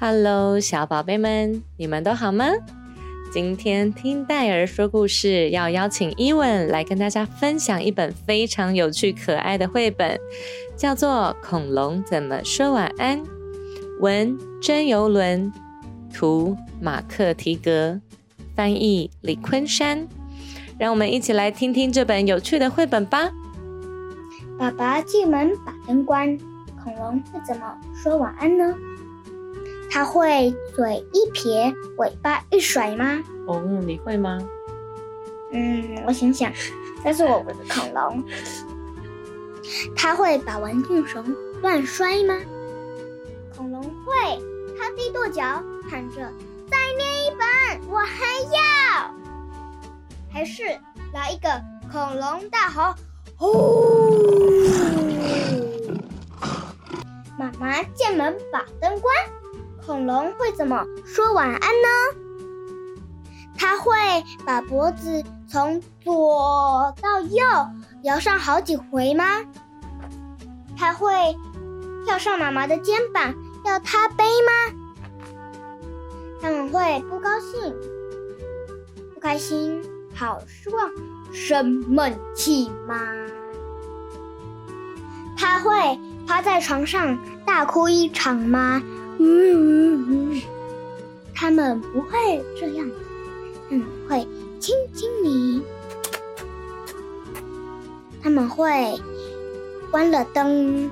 ！Hello，小宝贝们，你们都好吗？今天听戴尔说故事，要邀请伊文来跟大家分享一本非常有趣可爱的绘本，叫做《恐龙怎么说晚安》。文真游轮，图马克提格，翻译李昆山。让我们一起来听听这本有趣的绘本吧。爸爸进门把灯关，恐龙会怎么说晚安呢？它会嘴一撇，尾巴一甩吗？哦，你会吗？嗯，我想想，这是我们的恐龙。它会把玩具熊乱摔吗？恐龙会，它低跺脚，喊着“再念一本，我还要”，还是来一个恐龙大吼“呼”？妈妈进门把灯关，恐龙会怎么说晚安呢？它会把脖子从左到右摇上好几回吗？它会跳上妈妈的肩膀要她背吗？他们会不高兴、不开心、好失望、生闷气吗？他会趴在床上大哭一场吗？嗯嗯嗯，他们不会这样的。他们会亲亲你，他们会关了灯，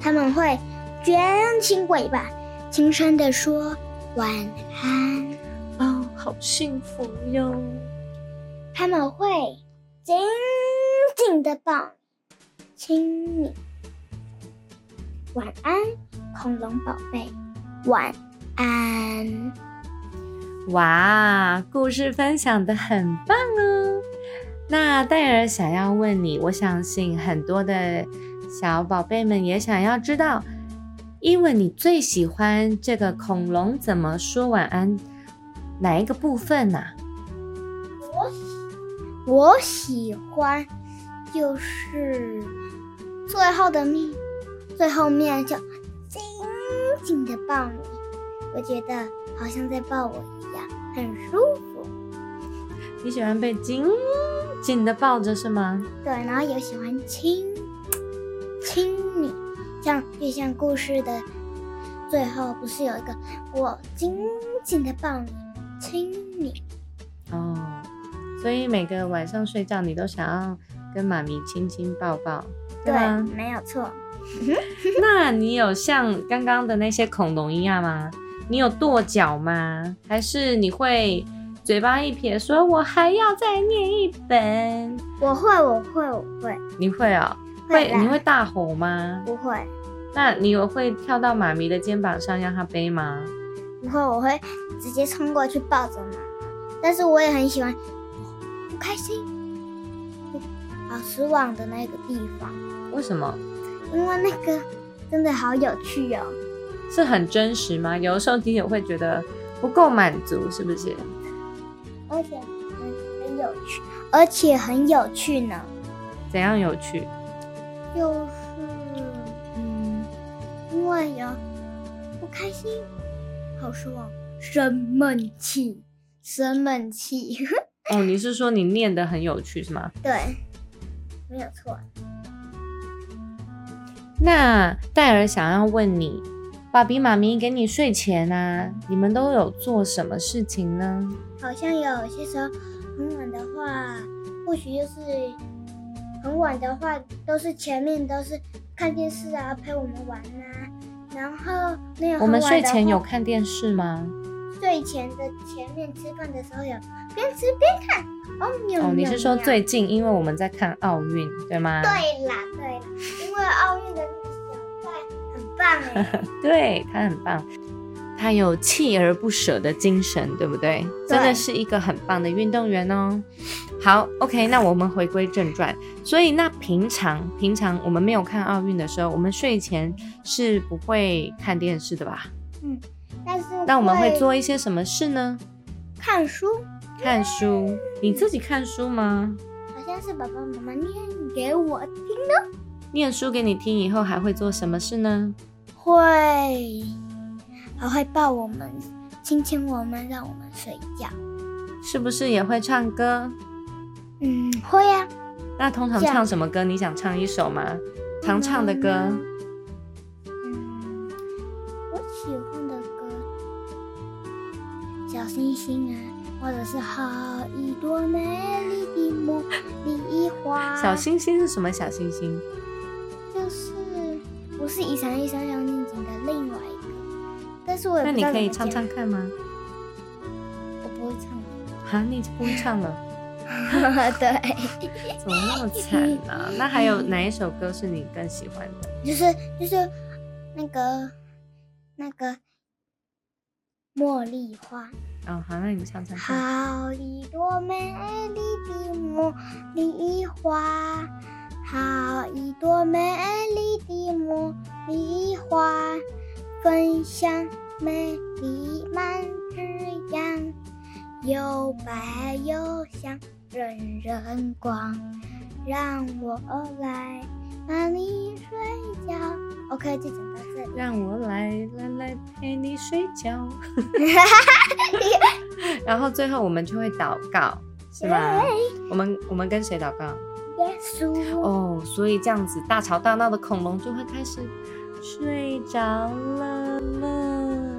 他们会卷起尾巴，轻声地说晚安。哦，好幸福哟！他们会紧紧地抱，亲你。晚安，恐龙宝贝，晚安。哇，故事分享的很棒哦！那戴尔想要问你，我相信很多的小宝贝们也想要知道，因为你最喜欢这个恐龙怎么说晚安哪一个部分呢、我喜我喜欢就是最后的面，最后面就紧紧的抱你，我觉得好像在抱我一样，很舒服。你喜欢被紧紧的抱着是吗？对，然后也喜欢亲亲你，像就像故事的最后，不是有一个我紧紧的抱你，亲你。哦，所以每个晚上睡觉你都想要跟妈咪亲亲抱抱，对吗？没有错。那你有像刚刚的那些恐龙一样吗？你有跺脚吗？还是你会嘴巴一撇说“我还要再念一本我会，我会，我会，”？你会哦？会？你会大吼吗？不会，那你有会跳到妈咪的肩膀上让她背吗？不会，我会直接冲过去抱着妈妈。但是我也很喜欢不开心、好失望的那个地方，为什么？因为那个真的好有趣哦。是很真实吗？有的时候你也会觉得不够满足，是不是？而且很很有趣，而且很有趣呢。怎样有趣？就是，嗯，因为有不开心、好失望、生闷气、生闷气。哦，你是说你念的很有趣是吗？对，没有错。那戴尔想要问你，爸比妈咪给你睡前啊，你们都有做什么事情呢？好像有些时候很晚的话，或许就是很晚的话，都是前面都是看电视啊，陪我们玩啊。然后那有我们睡前有看电视吗？睡前的前面吃饭的时候有边吃边看。哦，你是说最近，因为我们在看奥运，对吗？对啦，对啦，因为奥运的小帅很棒哎，对他很棒，他有锲而不舍的精神，对不对？真的是一个很棒的运动员哦。好，OK，那我们回归正传。所以，那平常平常我们没有看奥运的时候，我们睡前是不会看电视的吧？嗯，但是那我们会做一些什么事呢？看书，看书。你自己看书吗？好像是爸爸妈妈念给我听的。念书给你听以后，还会做什么事呢？会，还会抱我们，亲亲我们，让我们睡觉。是不是也会唱歌？嗯，会呀。那通常唱什么歌？你想唱一首吗？常唱的歌。嗯，我喜欢的歌，小星星啊，或者是好一朵美丽的茉莉花。小星星是什么？小星星？就是不是一闪一闪亮晶晶的另外一个，但是我那你可以唱唱看吗？我不会唱。啊，你不会唱了？对，怎么那么惨呢？那还有哪一首歌是你更喜欢的？就是就是那个那个茉莉花。哦，好，那你们唱唱。好一朵美丽的茉莉花，好一朵美丽的茉莉花，芬香美丽满枝桠，又白又香。人人光，让我来把你睡觉。OK，就讲到这里。让我来来来陪你睡觉。然后最后我们就会祷告，是吗？我们我们跟谁祷告？耶稣。哦，所以这样子大吵大闹的恐龙就会开始睡着了呢。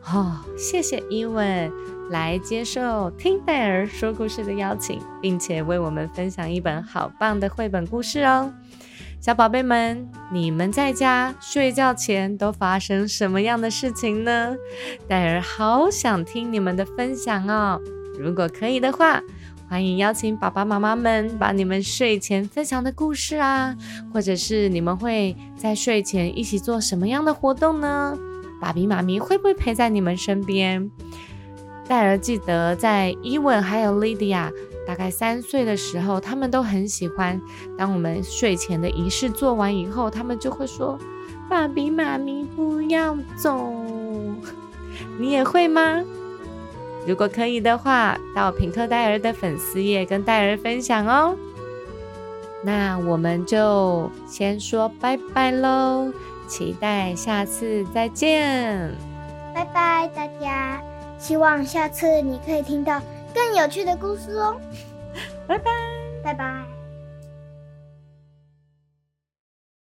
好，谢谢伊文。来接受听戴尔说故事的邀请，并且为我们分享一本好棒的绘本故事哦，小宝贝们，你们在家睡觉前都发生什么样的事情呢？戴尔好想听你们的分享哦。如果可以的话，欢迎邀请爸爸妈妈们把你们睡前分享的故事啊，或者是你们会在睡前一起做什么样的活动呢？爸比妈咪会不会陪在你们身边？戴尔记得，在伊文还有莉迪亚大概三岁的时候，他们都很喜欢。当我们睡前的仪式做完以后，他们就会说：“爸比妈咪不要走。”你也会吗？如果可以的话，到品克戴尔的粉丝页跟戴尔分享哦。那我们就先说拜拜喽，期待下次再见。拜拜，大家。希望下次你可以听到更有趣的故事哦，拜拜，拜拜。